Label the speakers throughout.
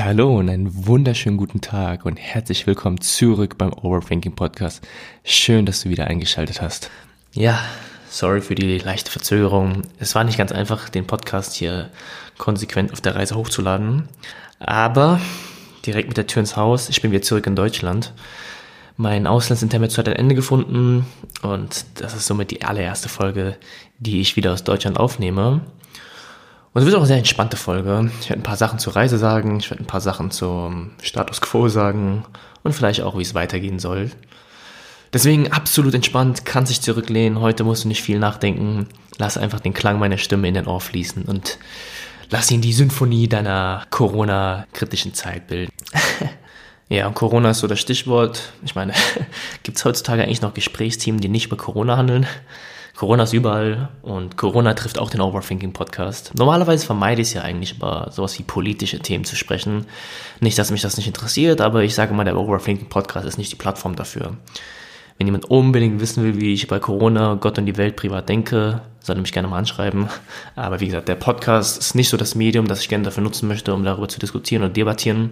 Speaker 1: Ja, hallo und einen wunderschönen guten Tag und herzlich willkommen zurück beim Overthinking Podcast. Schön, dass du wieder eingeschaltet hast. Ja, sorry für die leichte Verzögerung. Es war nicht ganz einfach, den Podcast hier konsequent auf der Reise hochzuladen, aber direkt mit der Tür ins Haus. Ich bin wieder zurück in Deutschland. Mein Auslandsinternet hat ein Ende gefunden und das ist somit die allererste Folge, die ich wieder aus Deutschland aufnehme. Und es wird auch eine sehr entspannte Folge. Ich werde ein paar Sachen zur Reise sagen, ich werde ein paar Sachen zum Status Quo sagen und vielleicht auch, wie es weitergehen soll. Deswegen absolut entspannt, kann sich zurücklehnen. Heute musst du nicht viel nachdenken. Lass einfach den Klang meiner Stimme in den Ohr fließen und lass ihn die Symphonie deiner Corona-kritischen Zeit bilden. ja, und Corona ist so das Stichwort. Ich meine, gibt es heutzutage eigentlich noch Gesprächsteams, die nicht über Corona handeln? Corona ist überall und Corona trifft auch den Overthinking Podcast. Normalerweise vermeide ich es ja eigentlich über sowas wie politische Themen zu sprechen. Nicht, dass mich das nicht interessiert, aber ich sage mal, der Overthinking Podcast ist nicht die Plattform dafür. Wenn jemand unbedingt wissen will, wie ich bei Corona, Gott und die Welt privat denke, soll er mich gerne mal anschreiben. Aber wie gesagt, der Podcast ist nicht so das Medium, das ich gerne dafür nutzen möchte, um darüber zu diskutieren und debattieren.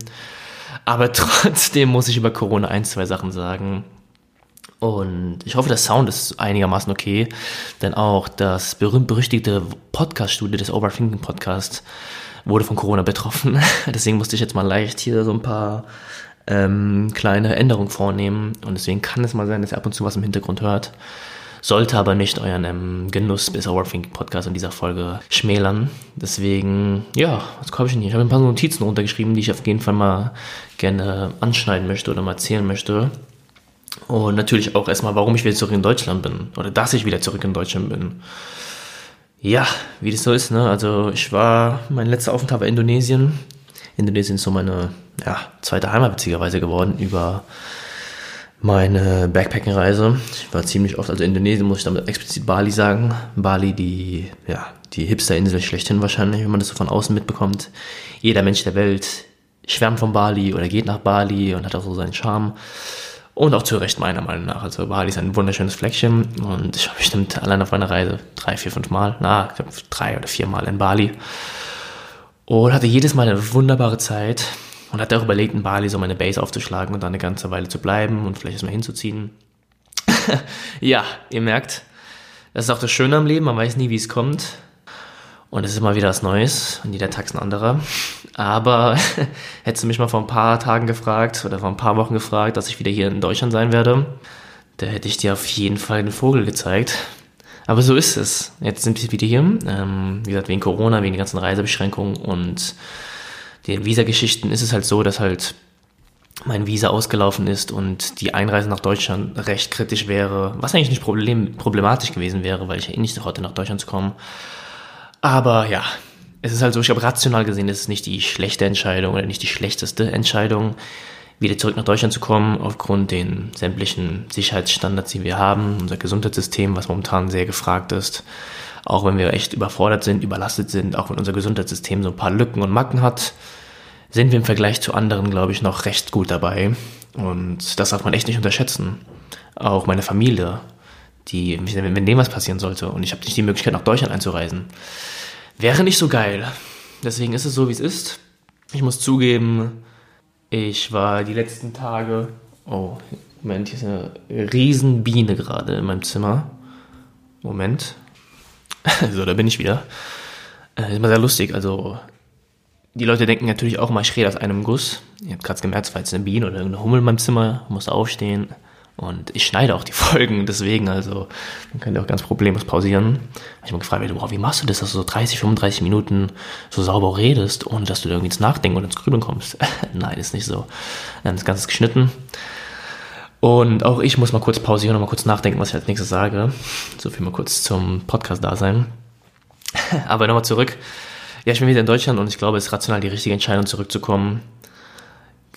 Speaker 1: Aber trotzdem muss ich über Corona ein, zwei Sachen sagen. Und ich hoffe, der Sound ist einigermaßen okay, denn auch das berühmt-berüchtigte Podcast-Studio des Overthinking Podcast wurde von Corona betroffen. Deswegen musste ich jetzt mal leicht hier so ein paar ähm, kleine Änderungen vornehmen. Und deswegen kann es mal sein, dass ihr ab und zu was im Hintergrund hört. Sollte aber nicht euren ähm, Genuss des Overthinking Podcast in dieser Folge schmälern. Deswegen, ja, was habe ich denn hier? Ich habe ein paar Notizen runtergeschrieben, die ich auf jeden Fall mal gerne anschneiden möchte oder mal erzählen möchte. Und natürlich auch erstmal, warum ich wieder zurück in Deutschland bin. Oder dass ich wieder zurück in Deutschland bin. Ja, wie das so ist, ne? Also ich war, mein letzter Aufenthalt war Indonesien. Indonesien ist so meine ja, zweite Heimat witzigerweise geworden über meine Backpacking-Reise. Ich war ziemlich oft, also Indonesien muss ich damit explizit Bali sagen. Bali, die, ja, die Hipster-Insel schlechthin wahrscheinlich, wenn man das so von außen mitbekommt. Jeder Mensch der Welt schwärmt von Bali oder geht nach Bali und hat auch so seinen Charme. Und auch zu Recht meiner Meinung nach. Also Bali ist ein wunderschönes Fleckchen und ich war bestimmt allein auf meiner Reise drei, vier, fünf Mal, na, drei oder vier Mal in Bali. Und hatte jedes Mal eine wunderbare Zeit und hatte auch überlegt, in Bali so meine Base aufzuschlagen und dann eine ganze Weile zu bleiben und vielleicht erstmal hinzuziehen. ja, ihr merkt, das ist auch das Schöne am Leben, man weiß nie, wie es kommt. Und es ist immer wieder was Neues und jeder Tag ist ein anderer. Aber hättest du mich mal vor ein paar Tagen gefragt oder vor ein paar Wochen gefragt, dass ich wieder hier in Deutschland sein werde, da hätte ich dir auf jeden Fall den Vogel gezeigt. Aber so ist es. Jetzt sind wir wieder hier. Ähm, wie gesagt, wegen Corona, wegen den ganzen Reisebeschränkungen und den Visageschichten ist es halt so, dass halt mein Visa ausgelaufen ist und die Einreise nach Deutschland recht kritisch wäre, was eigentlich nicht problem, problematisch gewesen wäre, weil ich ja eh nicht heute nach Deutschland zu kommen. Aber ja, es ist halt so, ich glaube, rational gesehen ist es nicht die schlechte Entscheidung oder nicht die schlechteste Entscheidung, wieder zurück nach Deutschland zu kommen, aufgrund den sämtlichen Sicherheitsstandards, die wir haben, unser Gesundheitssystem, was momentan sehr gefragt ist. Auch wenn wir echt überfordert sind, überlastet sind, auch wenn unser Gesundheitssystem so ein paar Lücken und Macken hat, sind wir im Vergleich zu anderen, glaube ich, noch recht gut dabei. Und das darf man echt nicht unterschätzen. Auch meine Familie, die, wenn dem was passieren sollte und ich habe nicht die Möglichkeit, nach Deutschland einzureisen, wäre nicht so geil. Deswegen ist es so, wie es ist. Ich muss zugeben, ich war die letzten Tage. Oh, Moment, hier ist eine Riesenbiene gerade in meinem Zimmer. Moment. so, da bin ich wieder. Äh, ist immer sehr lustig. Also, die Leute denken natürlich auch mal, ich rede aus einem Guss. Ihr habt gerade gemerkt, es war jetzt eine Biene oder irgendeine Hummel in meinem Zimmer, muss aufstehen. Und ich schneide auch die Folgen, deswegen, also, man kann ja auch ganz problemlos pausieren. Ich habe gefragt, wow, wie machst du das, dass du so 30, 35 Minuten so sauber redest, ohne dass du irgendwie ins Nachdenken oder ins Grübeln kommst? Nein, ist nicht so. Das Ganze ist geschnitten. Und auch ich muss mal kurz pausieren und mal kurz nachdenken, was ich als nächstes sage. So viel mal kurz zum Podcast-Dasein. Aber nochmal zurück. Ja, ich bin wieder in Deutschland und ich glaube, es ist rational die richtige Entscheidung, zurückzukommen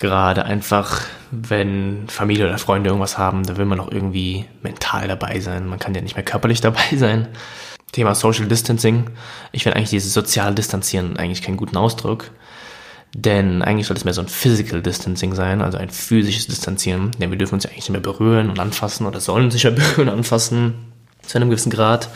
Speaker 1: gerade einfach, wenn Familie oder Freunde irgendwas haben, da will man auch irgendwie mental dabei sein. Man kann ja nicht mehr körperlich dabei sein. Thema Social Distancing. Ich finde eigentlich dieses soziale Distanzieren eigentlich keinen guten Ausdruck. Denn eigentlich sollte es mehr so ein Physical Distancing sein, also ein physisches Distanzieren. Denn wir dürfen uns ja eigentlich nicht mehr berühren und anfassen oder sollen sich ja berühren und anfassen zu einem gewissen Grad.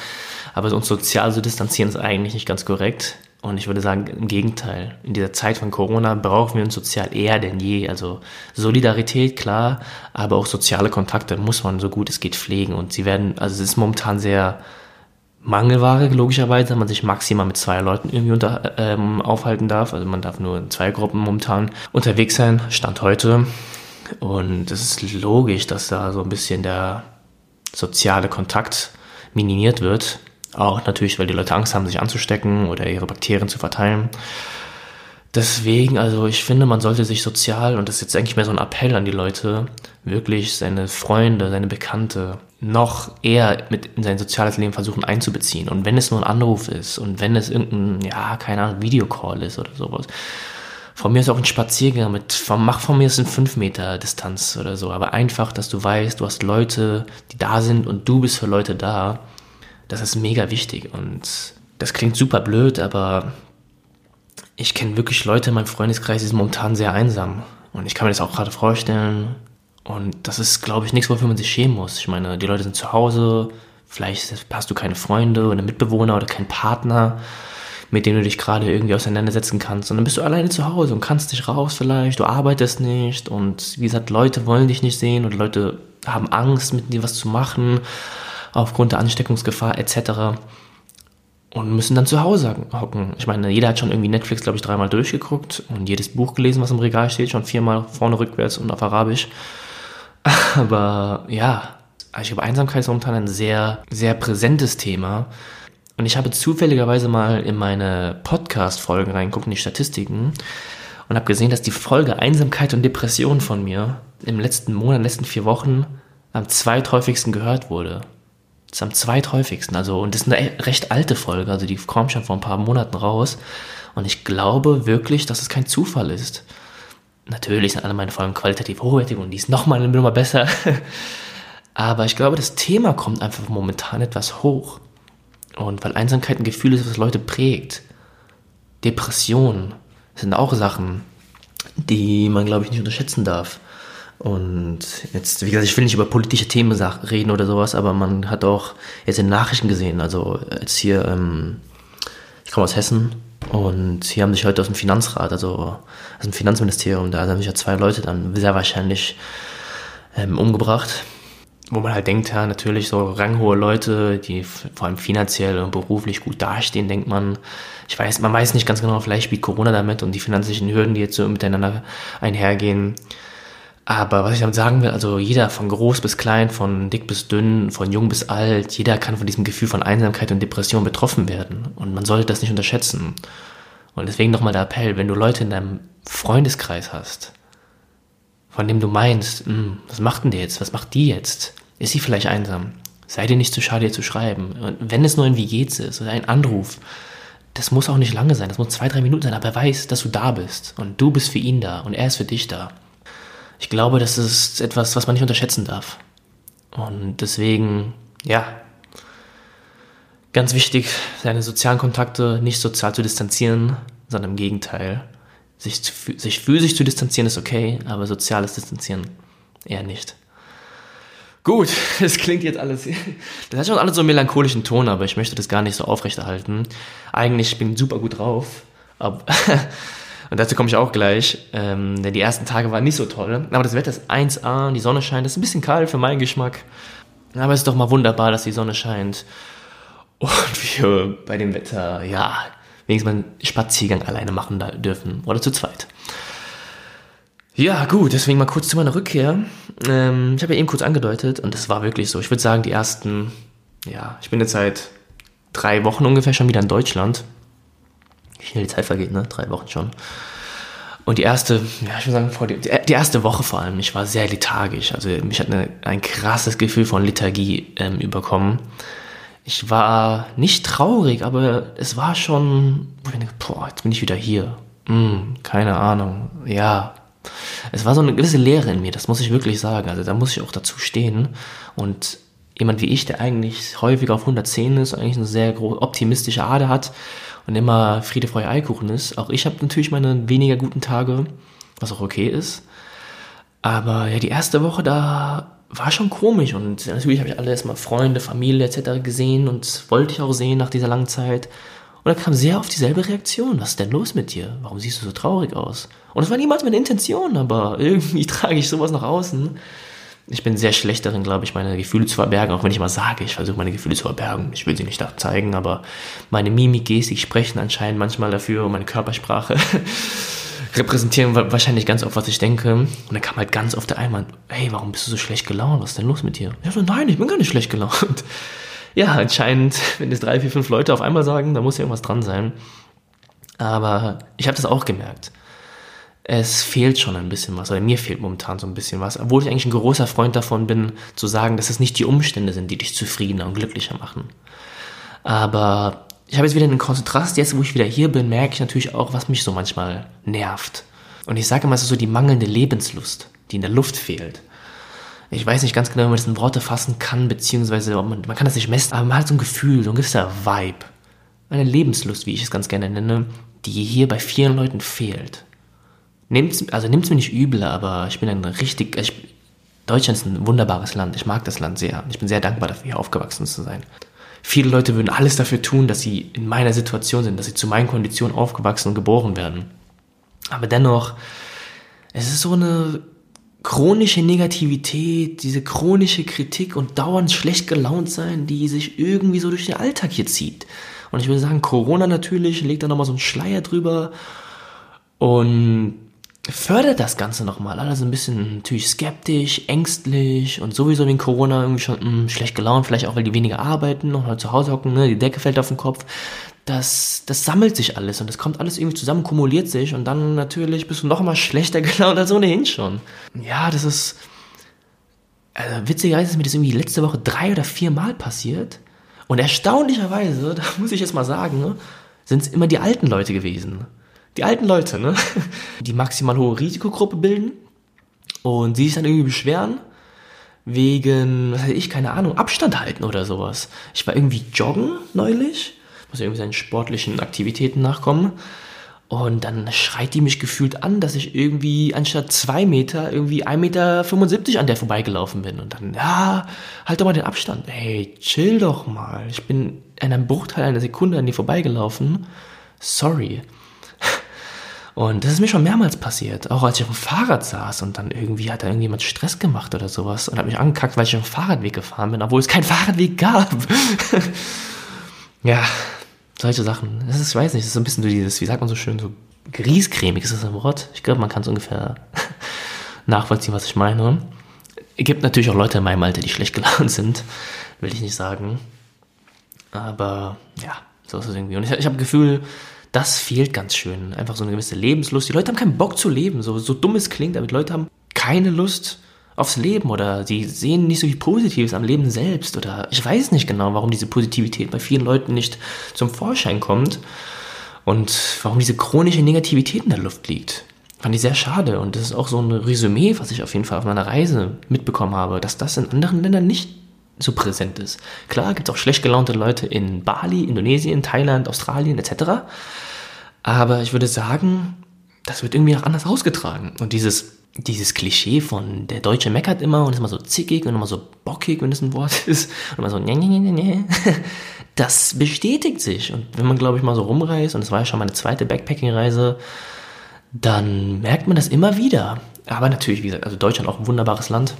Speaker 1: Aber uns sozial zu distanzieren ist eigentlich nicht ganz korrekt. Und ich würde sagen, im Gegenteil. In dieser Zeit von Corona brauchen wir uns sozial eher denn je. Also Solidarität, klar, aber auch soziale Kontakte muss man so gut es geht pflegen. Und sie werden, also es ist momentan sehr Mangelware, logischerweise, man sich maximal mit zwei Leuten irgendwie unter, ähm, aufhalten darf. Also man darf nur in zwei Gruppen momentan unterwegs sein, Stand heute. Und es ist logisch, dass da so ein bisschen der soziale Kontakt minimiert wird. Auch natürlich, weil die Leute Angst haben, sich anzustecken oder ihre Bakterien zu verteilen. Deswegen, also ich finde, man sollte sich sozial, und das ist jetzt eigentlich mehr so ein Appell an die Leute, wirklich seine Freunde, seine Bekannte noch eher mit in sein soziales Leben versuchen einzubeziehen. Und wenn es nur ein Anruf ist und wenn es irgendein, ja, keine Ahnung, Videocall ist oder sowas. Von mir ist auch ein Spaziergang mit, von, mach von mir ist ein 5 Meter Distanz oder so. Aber einfach, dass du weißt, du hast Leute, die da sind und du bist für Leute da. Das ist mega wichtig. Und das klingt super blöd, aber ich kenne wirklich Leute in meinem Freundeskreis, die sind momentan sehr einsam. Und ich kann mir das auch gerade vorstellen. Und das ist, glaube ich, nichts, wofür man sich schämen muss. Ich meine, die Leute sind zu Hause, vielleicht hast du keine Freunde oder Mitbewohner oder keinen Partner, mit dem du dich gerade irgendwie auseinandersetzen kannst. Und dann bist du alleine zu Hause und kannst dich raus vielleicht, du arbeitest nicht und wie gesagt, Leute wollen dich nicht sehen und Leute haben Angst, mit dir was zu machen, aufgrund der Ansteckungsgefahr etc und müssen dann zu Hause hocken. Ich meine, jeder hat schon irgendwie Netflix, glaube ich, dreimal durchgeguckt und jedes Buch gelesen, was im Regal steht, schon viermal vorne, rückwärts und auf Arabisch. Aber ja, ich glaube, Einsamkeit ist momentan ein sehr, sehr präsentes Thema. Und ich habe zufälligerweise mal in meine Podcast-Folgen reingeguckt, in die Statistiken, und habe gesehen, dass die Folge Einsamkeit und Depression von mir im letzten Monat, in den letzten vier Wochen am zweithäufigsten gehört wurde. Das ist am zweithäufigsten. Also, und das ist eine recht alte Folge. Also, die kommt schon vor ein paar Monaten raus. Und ich glaube wirklich, dass es kein Zufall ist. Natürlich sind alle meine Folgen qualitativ hochwertig und die ist nochmal eine Nummer besser. Aber ich glaube, das Thema kommt einfach momentan etwas hoch. Und weil Einsamkeit ein Gefühl ist, was Leute prägt. Depressionen sind auch Sachen, die man, glaube ich, nicht unterschätzen darf. Und jetzt, wie gesagt, ich will nicht über politische Themen reden oder sowas, aber man hat auch jetzt in Nachrichten gesehen, also jetzt hier, ähm, ich komme aus Hessen und hier haben sich heute aus dem Finanzrat, also aus dem Finanzministerium, da haben sich ja zwei Leute dann sehr wahrscheinlich ähm, umgebracht. Wo man halt denkt, ja, natürlich so ranghohe Leute, die vor allem finanziell und beruflich gut dastehen, denkt man, ich weiß, man weiß nicht ganz genau, vielleicht spielt Corona damit und die finanzlichen Hürden, die jetzt so miteinander einhergehen, aber was ich damit sagen will, also jeder von groß bis klein, von dick bis dünn, von jung bis alt, jeder kann von diesem Gefühl von Einsamkeit und Depression betroffen werden. Und man sollte das nicht unterschätzen. Und deswegen nochmal der Appell, wenn du Leute in deinem Freundeskreis hast, von dem du meinst, hm, was macht denn der jetzt? Was macht die jetzt? Ist sie vielleicht einsam? Sei dir nicht zu schade, ihr zu schreiben. Und wenn es nur ein Wie geht's ist oder ein Anruf, das muss auch nicht lange sein, das muss zwei, drei Minuten sein, aber er weiß, dass du da bist. Und du bist für ihn da und er ist für dich da ich glaube, das ist etwas, was man nicht unterschätzen darf. Und deswegen, ja, ganz wichtig, seine sozialen Kontakte nicht sozial zu distanzieren, sondern im Gegenteil. Sich, zu, sich physisch zu distanzieren ist okay, aber soziales Distanzieren eher nicht. Gut, das klingt jetzt alles. Das hat schon alles so einen melancholischen Ton, aber ich möchte das gar nicht so aufrechterhalten. Eigentlich bin ich super gut drauf. Aber Und dazu komme ich auch gleich, ähm, denn die ersten Tage waren nicht so toll. Aber das Wetter ist 1A, die Sonne scheint, das ist ein bisschen kalt für meinen Geschmack. Aber es ist doch mal wunderbar, dass die Sonne scheint. Und wir bei dem Wetter, ja, wenigstens mal einen Spaziergang alleine machen dürfen. Oder zu zweit. Ja, gut, deswegen mal kurz zu meiner Rückkehr. Ähm, ich habe ja eben kurz angedeutet und das war wirklich so. Ich würde sagen, die ersten, ja, ich bin jetzt seit drei Wochen ungefähr schon wieder in Deutschland schnell die Zeit vergeht, ne? Drei Wochen schon. Und die erste, ja, ich würde sagen, die, erste Woche vor allem, ich war sehr lethargisch. Also mich hat eine, ein krasses Gefühl von Lethargie ähm, überkommen. Ich war nicht traurig, aber es war schon, boah, jetzt bin ich wieder hier. Hm, keine Ahnung. Ja. Es war so eine gewisse Leere in mir, das muss ich wirklich sagen. Also da muss ich auch dazu stehen. Und jemand wie ich, der eigentlich häufig auf 110 ist, eigentlich eine sehr optimistische Ader hat, und immer Friede, Freude, Eikuchen ist. Auch ich habe natürlich meine weniger guten Tage, was auch okay ist. Aber ja, die erste Woche da war schon komisch und natürlich habe ich alle erstmal Freunde, Familie etc. gesehen und wollte ich auch sehen nach dieser langen Zeit. Und dann kam sehr oft dieselbe Reaktion. Was ist denn los mit dir? Warum siehst du so traurig aus? Und das war niemals meine Intention, aber irgendwie trage ich sowas nach außen. Ich bin sehr schlecht darin, glaube ich, meine Gefühle zu verbergen, auch wenn ich mal sage, ich versuche meine Gefühle zu verbergen. Ich will sie nicht zeigen, aber meine Mimik, Gestik sprechen anscheinend manchmal dafür und meine Körpersprache repräsentieren wahrscheinlich ganz oft, was ich denke. Und dann kam halt ganz oft der Einwand, hey, warum bist du so schlecht gelaunt? Was ist denn los mit dir? Ja, so, nein, ich bin gar nicht schlecht gelaunt ja, anscheinend, wenn es drei, vier, fünf Leute auf einmal sagen, da muss ja irgendwas dran sein. Aber ich habe das auch gemerkt. Es fehlt schon ein bisschen was, oder mir fehlt momentan so ein bisschen was, obwohl ich eigentlich ein großer Freund davon bin, zu sagen, dass es nicht die Umstände sind, die dich zufriedener und glücklicher machen. Aber ich habe jetzt wieder einen Kontrast, jetzt wo ich wieder hier bin, merke ich natürlich auch, was mich so manchmal nervt. Und ich sage immer, es ist so die mangelnde Lebenslust, die in der Luft fehlt ich weiß nicht ganz genau, wie man das in Worte fassen kann, beziehungsweise man, man kann das nicht messen, aber man hat so ein Gefühl, so ein gewisser Vibe. Eine Lebenslust, wie ich es ganz gerne nenne, die hier bei vielen Leuten fehlt. Nehmt's, also nimmt's mir nicht übel, aber ich bin ein richtig, ich, Deutschland ist ein wunderbares Land. Ich mag das Land sehr. Ich bin sehr dankbar dafür, hier aufgewachsen zu sein. Viele Leute würden alles dafür tun, dass sie in meiner Situation sind, dass sie zu meinen Konditionen aufgewachsen und geboren werden. Aber dennoch, es ist so eine chronische Negativität, diese chronische Kritik und dauernd schlecht gelaunt sein, die sich irgendwie so durch den Alltag hier zieht. Und ich würde sagen, Corona natürlich legt da nochmal so einen Schleier drüber und fördert das Ganze nochmal. Alle sind ein bisschen natürlich skeptisch, ängstlich und sowieso wegen Corona irgendwie schon mh, hm, schlecht gelaunt, vielleicht auch, weil die weniger arbeiten und halt zu Hause hocken, ne? die Decke fällt auf den Kopf das, das sammelt sich alles und das kommt alles irgendwie zusammen, kumuliert sich und dann natürlich bist du noch mal schlechter gelaunt als ohnehin schon. Ja, das ist, also witzigerweise ist mir das irgendwie letzte Woche drei oder vier Mal passiert und erstaunlicherweise, da muss ich jetzt mal sagen, ne, sind es immer die alten Leute gewesen. Die alten Leute, ne, die maximal hohe Risikogruppe bilden und sie sich dann irgendwie beschweren wegen, was weiß ich, keine Ahnung, Abstand halten oder sowas. Ich war irgendwie joggen neulich muss irgendwie seinen sportlichen Aktivitäten nachkommen. Und dann schreit die mich gefühlt an, dass ich irgendwie anstatt zwei Meter irgendwie 1,75 Meter an der vorbeigelaufen bin. Und dann, ja, halt doch mal den Abstand. Hey, chill doch mal. Ich bin in einem Bruchteil einer Sekunde an dir vorbeigelaufen. Sorry. Und das ist mir schon mehrmals passiert. Auch als ich auf dem Fahrrad saß und dann irgendwie hat da irgendjemand Stress gemacht oder sowas und hat mich angekackt, weil ich auf dem Fahrradweg gefahren bin, obwohl es keinen Fahrradweg gab. ja, solche Sachen. Das ist, ich weiß nicht, das ist so ein bisschen so dieses, wie sagt man so schön, so griescremig ist das ein Wort. Ich glaube, man kann es ungefähr nachvollziehen, was ich meine. Es gibt natürlich auch Leute in meinem Alter, die schlecht gelaunt sind, will ich nicht sagen. Aber ja, so ist es irgendwie. Und ich, ich habe Gefühl, das fehlt ganz schön. Einfach so eine gewisse Lebenslust. Die Leute haben keinen Bock zu leben, so, so dumm es klingt, aber die Leute haben keine Lust aufs Leben oder sie sehen nicht so viel Positives am Leben selbst oder ich weiß nicht genau, warum diese Positivität bei vielen Leuten nicht zum Vorschein kommt und warum diese chronische Negativität in der Luft liegt. Fand ich sehr schade und das ist auch so ein Resümee, was ich auf jeden Fall auf meiner Reise mitbekommen habe, dass das in anderen Ländern nicht so präsent ist. Klar gibt es auch schlecht gelaunte Leute in Bali, Indonesien, Thailand, Australien etc. Aber ich würde sagen, das wird irgendwie auch anders ausgetragen. Und dieses dieses Klischee von der Deutsche meckert immer und ist immer so zickig und immer so bockig, wenn das ein Wort ist, und immer so, ne, ne, ne, ne, das bestätigt sich. Und wenn man, glaube ich, mal so rumreist, und das war ja schon meine zweite Backpacking-Reise, dann merkt man das immer wieder. Aber natürlich, wie gesagt, also Deutschland auch ein wunderbares Land.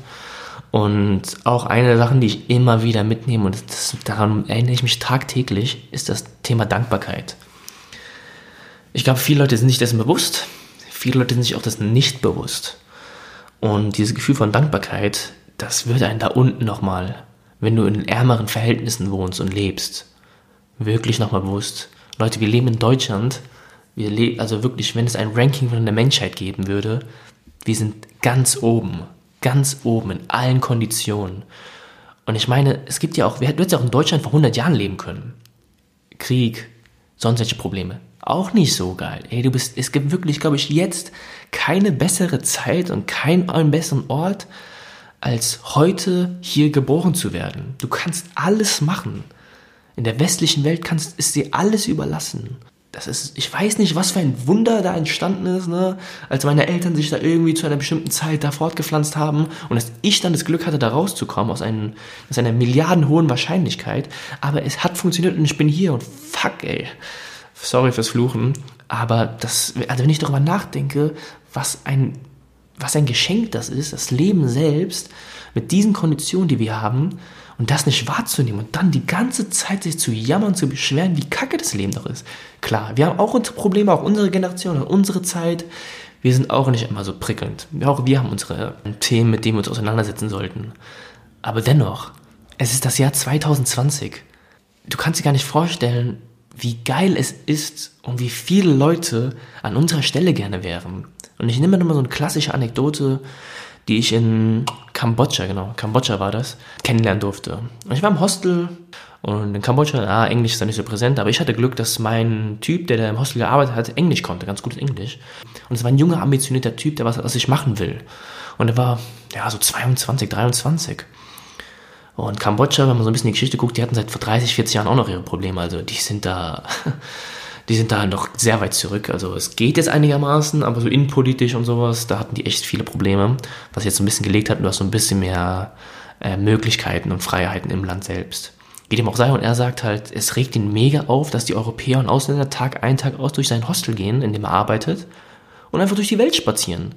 Speaker 1: Und auch eine der Sachen, die ich immer wieder mitnehme, und das, daran erinnere ich mich tagtäglich, ist das Thema Dankbarkeit. Ich glaube, viele Leute sind sich dessen bewusst. Viele Leute sind sich auch dessen nicht bewusst. Und dieses Gefühl von Dankbarkeit, das wird einen da unten nochmal, wenn du in ärmeren Verhältnissen wohnst und lebst, wirklich nochmal bewusst. Leute, wir leben in Deutschland. Wir leben, also wirklich, wenn es ein Ranking von der Menschheit geben würde, wir sind ganz oben, ganz oben in allen Konditionen. Und ich meine, es gibt ja auch, du hättest ja auch in Deutschland vor 100 Jahren leben können. Krieg, sonstige Probleme auch nicht so geil. Ey, du bist, es gibt wirklich, glaube ich, jetzt keine bessere Zeit und keinen besseren Ort, als heute hier geboren zu werden. Du kannst alles machen. In der westlichen Welt kannst, ist dir alles überlassen. Das ist, ich weiß nicht, was für ein Wunder da entstanden ist, ne? als meine Eltern sich da irgendwie zu einer bestimmten Zeit da fortgepflanzt haben und dass ich dann das Glück hatte, da rauszukommen aus, einem, aus einer milliardenhohen Wahrscheinlichkeit. Aber es hat funktioniert und ich bin hier und fuck, ey. Sorry fürs Fluchen, aber das, also wenn ich darüber nachdenke, was ein, was ein Geschenk das ist, das Leben selbst, mit diesen Konditionen, die wir haben, und das nicht wahrzunehmen und dann die ganze Zeit sich zu jammern, zu beschweren, wie kacke das Leben doch ist. Klar, wir haben auch unsere Probleme, auch unsere Generation und unsere Zeit. Wir sind auch nicht immer so prickelnd. Auch wir haben unsere Themen, mit denen wir uns auseinandersetzen sollten. Aber dennoch, es ist das Jahr 2020. Du kannst dir gar nicht vorstellen, wie geil es ist und wie viele Leute an unserer Stelle gerne wären. Und ich nehme nochmal so eine klassische Anekdote, die ich in Kambodscha, genau, Kambodscha war das, kennenlernen durfte. Ich war im Hostel und in Kambodscha, ah, Englisch ist da nicht so präsent, aber ich hatte Glück, dass mein Typ, der da im Hostel gearbeitet hat, Englisch konnte, ganz gutes Englisch. Und es war ein junger, ambitionierter Typ, der was, was ich machen will. Und er war, ja, so 22, 23. Und Kambodscha, wenn man so ein bisschen die Geschichte guckt, die hatten seit vor 30, 40 Jahren auch noch ihre Probleme. Also die sind da, die sind da noch sehr weit zurück. Also es geht jetzt einigermaßen, aber so innenpolitisch und sowas, da hatten die echt viele Probleme. Was jetzt so ein bisschen gelegt hat, du hast so ein bisschen mehr äh, Möglichkeiten und Freiheiten im Land selbst. Wie dem auch sei, und er sagt halt, es regt ihn mega auf, dass die Europäer und Ausländer Tag ein, Tag aus durch sein Hostel gehen, in dem er arbeitet, und einfach durch die Welt spazieren.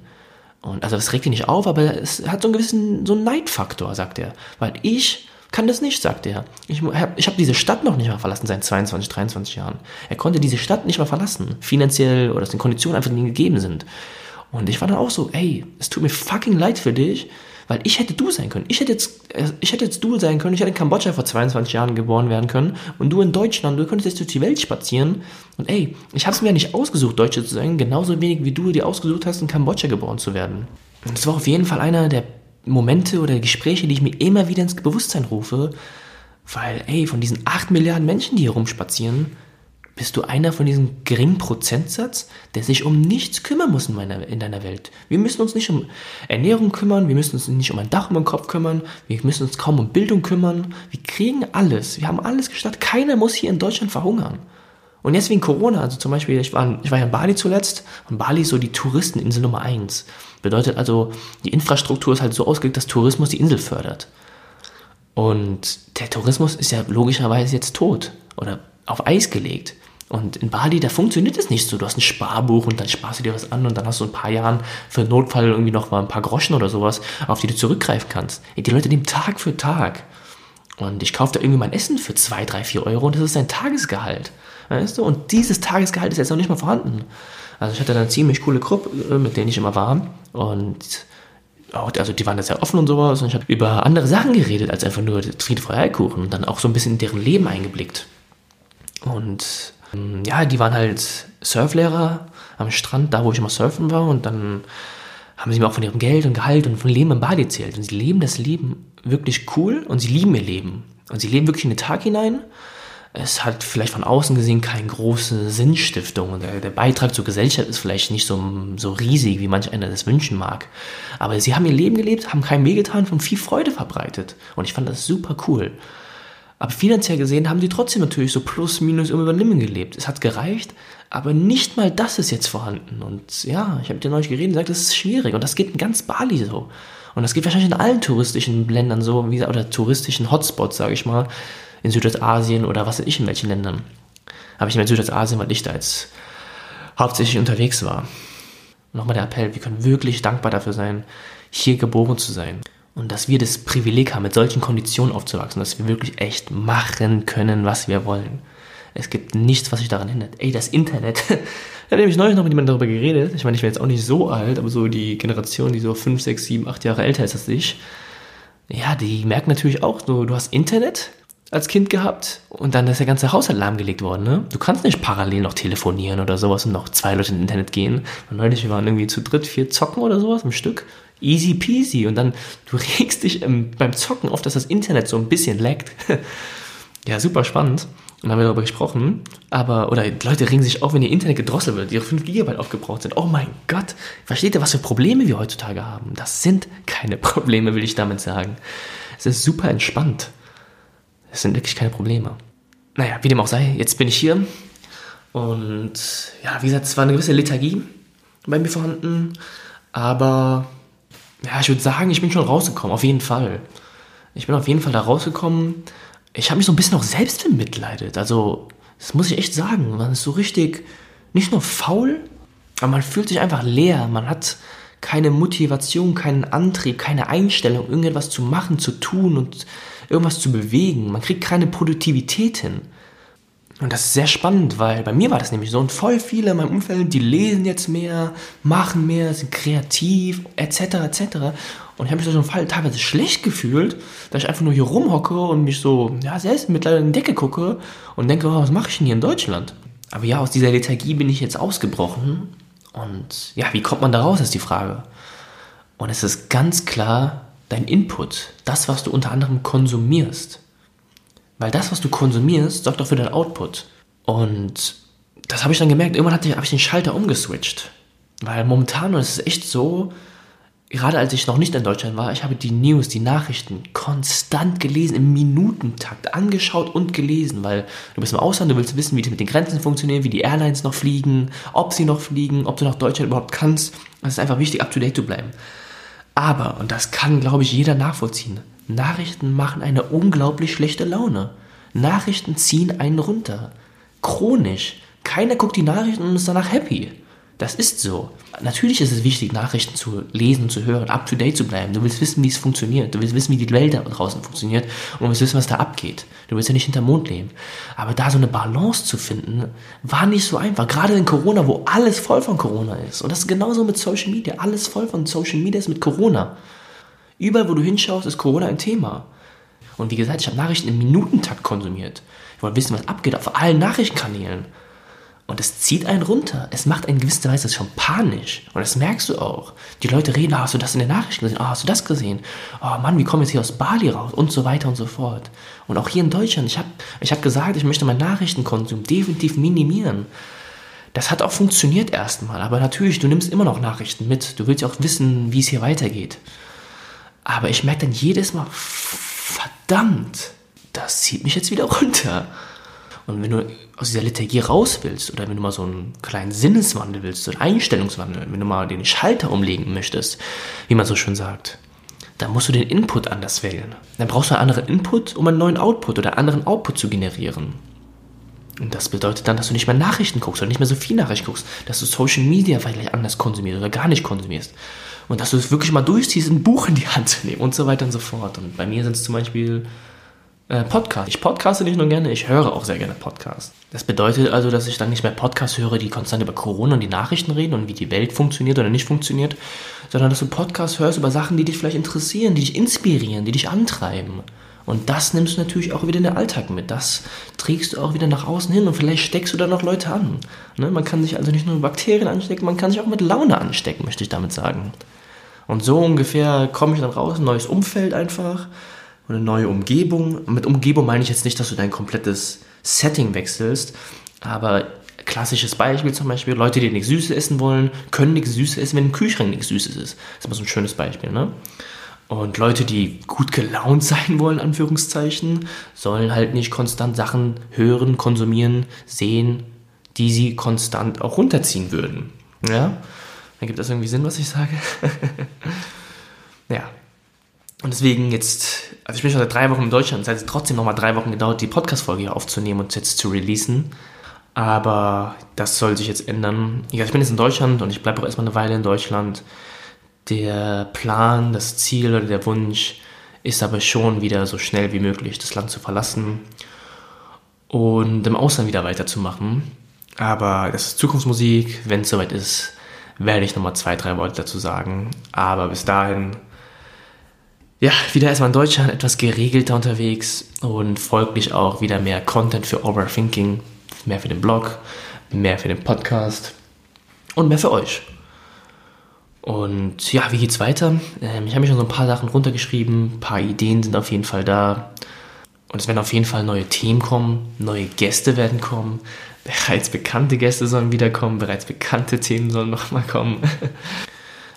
Speaker 1: Und also das regt ihn nicht auf, aber es hat so einen gewissen so einen Neidfaktor, sagt er. Weil ich kann das nicht, sagt er. Ich habe ich hab diese Stadt noch nicht mal verlassen seit 22, 23 Jahren. Er konnte diese Stadt nicht mal verlassen. Finanziell oder dass die Konditionen einfach nicht gegeben sind. Und ich war dann auch so, ey, es tut mir fucking leid für dich, weil ich hätte du sein können. Ich hätte jetzt, äh, ich hätte jetzt du sein können. Ich hätte in Kambodscha vor 22 Jahren geboren werden können. Und du in Deutschland, du könntest jetzt durch die Welt spazieren. Und ey, ich habe es mir ja nicht ausgesucht, Deutsche zu sein. Genauso wenig wie du dir ausgesucht hast, in Kambodscha geboren zu werden. Und es war auf jeden Fall einer der Momente oder Gespräche, die ich mir immer wieder ins Bewusstsein rufe. Weil, ey, von diesen 8 Milliarden Menschen, die hier rumspazieren, bist du einer von diesem geringen Prozentsatz, der sich um nichts kümmern muss in, meiner, in deiner Welt. Wir müssen uns nicht um Ernährung kümmern, wir müssen uns nicht um ein Dach über den Kopf kümmern, wir müssen uns kaum um Bildung kümmern. Wir kriegen alles, wir haben alles gestartet. Keiner muss hier in Deutschland verhungern. Und jetzt wegen Corona, also zum Beispiel, ich war, ich war ja in Bali zuletzt und Bali ist so die Touristeninsel Nummer eins. Bedeutet also, die Infrastruktur ist halt so ausgelegt, dass Tourismus die Insel fördert. Und der Tourismus ist ja logischerweise jetzt tot oder auf Eis gelegt. Und in Bali, da funktioniert es nicht so. Du hast ein Sparbuch und dann sparst du dir was an und dann hast du ein paar Jahren für Notfall irgendwie noch mal ein paar Groschen oder sowas, auf die du zurückgreifen kannst. Die Leute nehmen Tag für Tag. Und ich kaufe da irgendwie mein Essen für zwei, drei, vier Euro und das ist ein Tagesgehalt. Weißt du? Und dieses Tagesgehalt ist jetzt noch nicht mal vorhanden. Also ich hatte da eine ziemlich coole Gruppe, äh, mit denen ich immer war. Und auch, also die waren da sehr offen und sowas. Und ich habe über andere Sachen geredet, als einfach nur Friede, Freiheit, Kuchen. Und dann auch so ein bisschen in deren Leben eingeblickt. Und ähm, ja, die waren halt Surflehrer am Strand, da wo ich immer surfen war. Und dann haben sie mir auch von ihrem Geld und Gehalt und von Leben im Bad erzählt. Und sie leben das Leben wirklich cool und sie lieben ihr Leben. Und sie leben wirklich in den Tag hinein. Es hat vielleicht von außen gesehen keine große Sinnstiftung. Und der, der Beitrag zur Gesellschaft ist vielleicht nicht so, so riesig, wie manch einer das wünschen mag. Aber sie haben ihr Leben gelebt, haben keinem wehgetan und viel Freude verbreitet. Und ich fand das super cool. Aber finanziell gesehen haben die trotzdem natürlich so plus, minus im Übernehmen gelebt. Es hat gereicht, aber nicht mal das ist jetzt vorhanden. Und ja, ich habe dir neulich geredet und gesagt, das ist schwierig. Und das geht in ganz Bali so. Und das geht wahrscheinlich in allen touristischen Ländern so, oder touristischen Hotspots, sage ich mal, in Südostasien oder was weiß ich in welchen Ländern. Aber ich meine Südostasien, weil ich da jetzt hauptsächlich unterwegs war. Nochmal der Appell, wir können wirklich dankbar dafür sein, hier geboren zu sein. Und dass wir das Privileg haben, mit solchen Konditionen aufzuwachsen, dass wir wirklich echt machen können, was wir wollen. Es gibt nichts, was sich daran hindert. Ey, das Internet. da habe ich neulich noch mit jemandem darüber geredet. Ich meine, ich bin jetzt auch nicht so alt, aber so die Generation, die so 5, 6, 7, 8 Jahre älter ist als ich, ja, die merken natürlich auch so, du hast Internet als Kind gehabt und dann ist der ganze Haushalt lahmgelegt worden, ne? Du kannst nicht parallel noch telefonieren oder sowas und noch zwei Leute ins Internet gehen. Neulich, waren irgendwie zu dritt, vier zocken oder sowas im Stück easy peasy. Und dann, du regst dich ähm, beim Zocken oft, dass das Internet so ein bisschen laggt. ja, super spannend. Und dann haben wir darüber gesprochen. Aber, oder Leute regen sich auf, wenn ihr Internet gedrosselt wird, ihre 5 GB aufgebraucht sind. Oh mein Gott, versteht ihr, was für Probleme wir heutzutage haben? Das sind keine Probleme, will ich damit sagen. Es ist super entspannt. Es sind wirklich keine Probleme. Naja, wie dem auch sei, jetzt bin ich hier. Und ja, wie gesagt, es war eine gewisse Lethargie bei mir vorhanden. Aber ja, ich würde sagen, ich bin schon rausgekommen, auf jeden Fall. Ich bin auf jeden Fall da rausgekommen. Ich habe mich so ein bisschen auch selbst vermitleidet. Also, Das muss ich echt sagen. Man ist so richtig, nicht nur faul, aber man fühlt sich einfach leer. Man hat keine Motivation, keinen Antrieb, keine Einstellung, irgendetwas zu machen, zu tun und irgendwas zu bewegen. Man kriegt keine Produktivität hin. Und das ist sehr spannend, weil bei mir war das nämlich so und voll viele in meinem Umfeld, die lesen jetzt mehr, machen mehr, sind kreativ, etc., etc. Und ich habe mich so schon teilweise schlecht gefühlt, dass ich einfach nur hier rumhocke und mich so, ja, selbst mittlerweile in die Decke gucke und denke, oh, was mache ich denn hier in Deutschland? Aber ja, aus dieser Lethargie bin ich jetzt ausgebrochen und ja, wie kommt man da raus, ist die Frage. Und es ist ganz klar dein Input, das, was du unter anderem konsumierst. Weil das, was du konsumierst, sorgt auch für dein Output. Und das habe ich dann gemerkt. Irgendwann habe ich den Schalter umgeswitcht. Weil momentan, und es ist echt so, gerade als ich noch nicht in Deutschland war, ich habe die News, die Nachrichten konstant gelesen, im Minutentakt angeschaut und gelesen, weil du bist im Ausland, du willst wissen, wie die mit den Grenzen funktionieren, wie die Airlines noch fliegen, ob sie noch fliegen, ob du nach Deutschland überhaupt kannst. Es ist einfach wichtig, up to date zu bleiben. Aber, und das kann, glaube ich, jeder nachvollziehen, Nachrichten machen eine unglaublich schlechte Laune. Nachrichten ziehen einen runter. Chronisch. Keiner guckt die Nachrichten und ist danach happy. Das ist so. Natürlich ist es wichtig, Nachrichten zu lesen, zu hören, up to date zu bleiben. Du willst wissen, wie es funktioniert. Du willst wissen, wie die Welt da draußen funktioniert. Und du willst wissen, was da abgeht. Du willst ja nicht hinterm Mond leben. Aber da so eine Balance zu finden, war nicht so einfach. Gerade in Corona, wo alles voll von Corona ist. Und das ist genauso mit Social Media. Alles voll von Social Media ist mit Corona. Überall, wo du hinschaust, ist Corona ein Thema. Und wie gesagt, ich habe Nachrichten im Minutentakt konsumiert. Ich wollte wissen, was abgeht auf allen Nachrichtenkanälen. Und es zieht einen runter. Es macht einen gewisser Weise schon panisch. Und das merkst du auch. Die Leute reden, ah, hast du das in den Nachrichten gesehen? Ah, hast du das gesehen? Oh Mann, wie kommen wir jetzt hier aus Bali raus? Und so weiter und so fort. Und auch hier in Deutschland, ich habe ich hab gesagt, ich möchte meinen Nachrichtenkonsum definitiv minimieren. Das hat auch funktioniert erstmal. Aber natürlich, du nimmst immer noch Nachrichten mit. Du willst ja auch wissen, wie es hier weitergeht. Aber ich merke dann jedes Mal, verdammt, das zieht mich jetzt wieder runter. Und wenn du aus dieser Lethargie raus willst oder wenn du mal so einen kleinen Sinneswandel willst, so einen Einstellungswandel, wenn du mal den Schalter umlegen möchtest, wie man so schön sagt, dann musst du den Input anders wählen. Dann brauchst du einen anderen Input, um einen neuen Output oder einen anderen Output zu generieren. Und das bedeutet dann, dass du nicht mehr Nachrichten guckst oder nicht mehr so viel Nachrichten guckst, dass du Social Media vielleicht anders konsumierst oder gar nicht konsumierst. Und dass du es wirklich mal durchziehst, ein Buch in die Hand zu nehmen und so weiter und so fort. Und bei mir sind es zum Beispiel äh, Podcast. Ich podcaste nicht nur gerne, ich höre auch sehr gerne Podcasts. Das bedeutet also, dass ich dann nicht mehr Podcasts höre, die konstant über Corona und die Nachrichten reden und wie die Welt funktioniert oder nicht funktioniert, sondern dass du Podcasts hörst über Sachen, die dich vielleicht interessieren, die dich inspirieren, die dich antreiben. Und das nimmst du natürlich auch wieder in den Alltag mit. Das trägst du auch wieder nach außen hin und vielleicht steckst du da noch Leute an. Ne? Man kann sich also nicht nur mit Bakterien anstecken, man kann sich auch mit Laune anstecken, möchte ich damit sagen. Und so ungefähr komme ich dann raus, ein neues Umfeld einfach eine neue Umgebung. Mit Umgebung meine ich jetzt nicht, dass du dein komplettes Setting wechselst, aber klassisches Beispiel zum Beispiel, Leute, die nichts Süßes essen wollen, können nichts Süßes essen, wenn im Kühlschrank nichts Süßes ist. Das ist immer so ein schönes Beispiel, ne? Und Leute, die gut gelaunt sein wollen, Anführungszeichen, sollen halt nicht konstant Sachen hören, konsumieren, sehen, die sie konstant auch runterziehen würden. Ja? Dann gibt das irgendwie Sinn, was ich sage? ja, und deswegen jetzt, also ich bin schon seit drei Wochen in Deutschland, es hat trotzdem nochmal drei Wochen gedauert, die Podcast-Folge hier aufzunehmen und jetzt zu releasen. Aber das soll sich jetzt ändern. Ja, ich bin jetzt in Deutschland und ich bleibe auch erstmal eine Weile in Deutschland. Der Plan, das Ziel oder der Wunsch ist aber schon wieder so schnell wie möglich das Land zu verlassen und im Ausland wieder weiterzumachen. Aber das ist Zukunftsmusik. Wenn es soweit ist, werde ich nochmal zwei, drei Worte dazu sagen. Aber bis dahin ja, wieder erstmal in Deutschland etwas geregelter unterwegs und folglich auch wieder mehr Content für Overthinking, mehr für den Blog, mehr für den Podcast und mehr für euch. Und ja, wie geht's weiter? Ähm, ich habe mir schon so ein paar Sachen runtergeschrieben, ein paar Ideen sind auf jeden Fall da. Und es werden auf jeden Fall neue Themen kommen, neue Gäste werden kommen, bereits bekannte Gäste sollen wiederkommen, bereits bekannte Themen sollen nochmal kommen.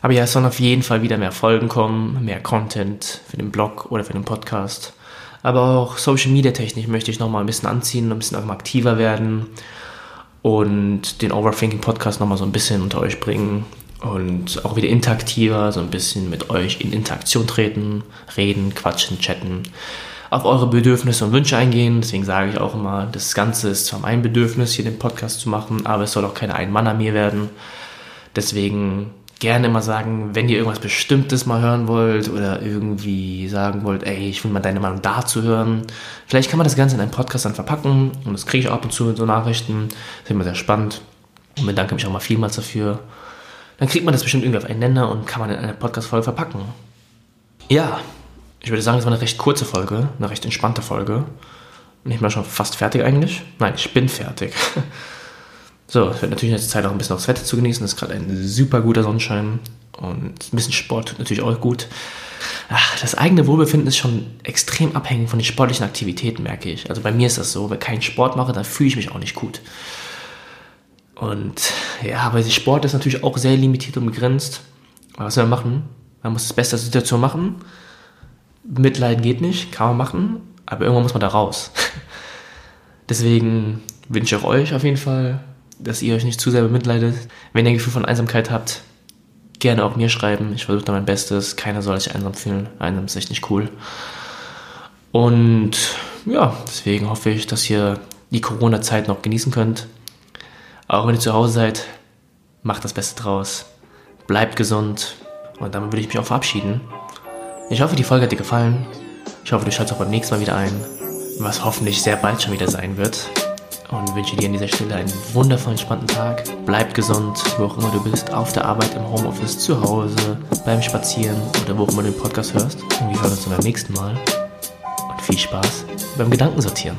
Speaker 1: Aber ja, es sollen auf jeden Fall wieder mehr Folgen kommen, mehr Content für den Blog oder für den Podcast. Aber auch Social Media technisch möchte ich nochmal ein bisschen anziehen, ein bisschen aktiver werden und den Overthinking Podcast nochmal so ein bisschen unter euch bringen und auch wieder interaktiver, so ein bisschen mit euch in Interaktion treten, reden, quatschen, chatten. auf eure Bedürfnisse und Wünsche eingehen. Deswegen sage ich auch immer, das Ganze ist zwar mein Bedürfnis, hier den Podcast zu machen, aber es soll auch keine Ein-Mann-Armee werden. Deswegen gerne immer sagen, wenn ihr irgendwas Bestimmtes mal hören wollt oder irgendwie sagen wollt, ey, ich will mal deine Meinung dazu hören. Vielleicht kann man das Ganze in einen Podcast dann verpacken und das kriege ich auch ab und zu in so Nachrichten. Das ist immer sehr spannend und bedanke mich auch mal vielmals dafür. Dann kriegt man das bestimmt irgendwie auf einen Nenner und kann man in eine Podcast-Folge verpacken. Ja, ich würde sagen, es war eine recht kurze Folge, eine recht entspannte Folge. Ich bin schon fast fertig eigentlich. Nein, ich bin fertig. So, es wird natürlich jetzt Zeit auch ein bisschen aufs Wetter zu genießen. Es ist gerade ein super guter Sonnenschein und ein bisschen Sport tut natürlich auch gut. Ach, das eigene Wohlbefinden ist schon extrem abhängig von den sportlichen Aktivitäten, merke ich. Also bei mir ist das so, wenn ich keinen Sport mache, dann fühle ich mich auch nicht gut. Und ja, der Sport ist natürlich auch sehr limitiert und begrenzt. Aber was soll man machen? Man muss das Beste aus der Situation machen. Mitleiden geht nicht, kann man machen, aber irgendwann muss man da raus. Deswegen wünsche ich auch euch auf jeden Fall dass ihr euch nicht zu sehr bemitleidet. Wenn ihr ein Gefühl von Einsamkeit habt, gerne auch mir schreiben. Ich versuche da mein Bestes. Keiner soll sich einsam fühlen. Einsam ist echt nicht cool. Und ja, deswegen hoffe ich, dass ihr die Corona-Zeit noch genießen könnt. Auch wenn ihr zu Hause seid, macht das Beste draus. Bleibt gesund. Und damit würde ich mich auch verabschieden. Ich hoffe, die Folge hat dir gefallen. Ich hoffe, du schaltest auch beim nächsten Mal wieder ein. Was hoffentlich sehr bald schon wieder sein wird und wünsche dir an dieser Stelle einen wundervollen, spannenden Tag. Bleib gesund, wo auch immer du bist, auf der Arbeit, im Homeoffice, zu Hause, beim Spazieren oder wo auch immer du den Podcast hörst. Und wir hören uns dann beim nächsten Mal. Und viel Spaß beim Gedankensortieren.